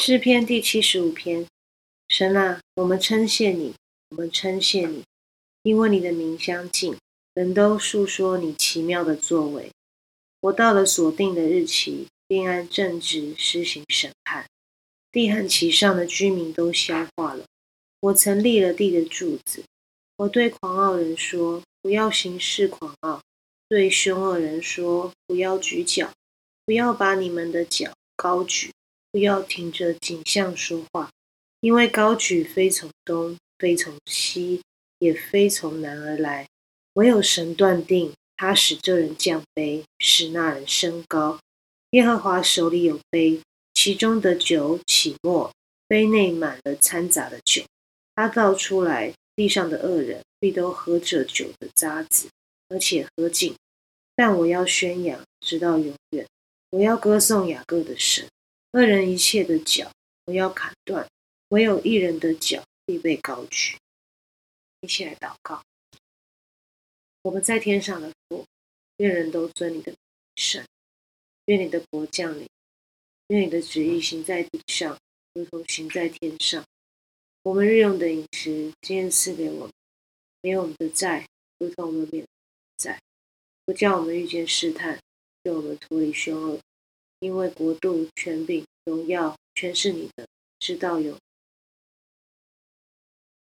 诗篇第七十五篇，神啊，我们称谢你，我们称谢你，因为你的名相近，人都述说你奇妙的作为。我到了所定的日期，并按正直施行审判，地和其上的居民都消化了。我曾立了地的柱子，我对狂傲人说：不要行事狂傲；对凶恶人说：不要举脚，不要把你们的脚高举。不要停着景象说话，因为高举非从东，非从西，也非从南而来。唯有神断定，他使这人降杯，使那人升高。耶和华手里有杯，其中的酒起沫，杯内满了掺杂的酒。他倒出来，地上的恶人必都喝这酒的渣子，而且喝尽。但我要宣扬，直到永远。我要歌颂雅各的神。恶人一切的脚，我要砍断；唯有一人的脚必被高举。一起来祷告：我们在天上的父，愿人都尊你的神，愿你的国降临，愿你的旨意行在地上，如同行在天上。我们日用的饮食，今天赐给我们，免我们的债，如同我们免债，不叫我们遇见试探，救我们脱离凶恶。因为国度、权柄、荣耀，全是你的，知道有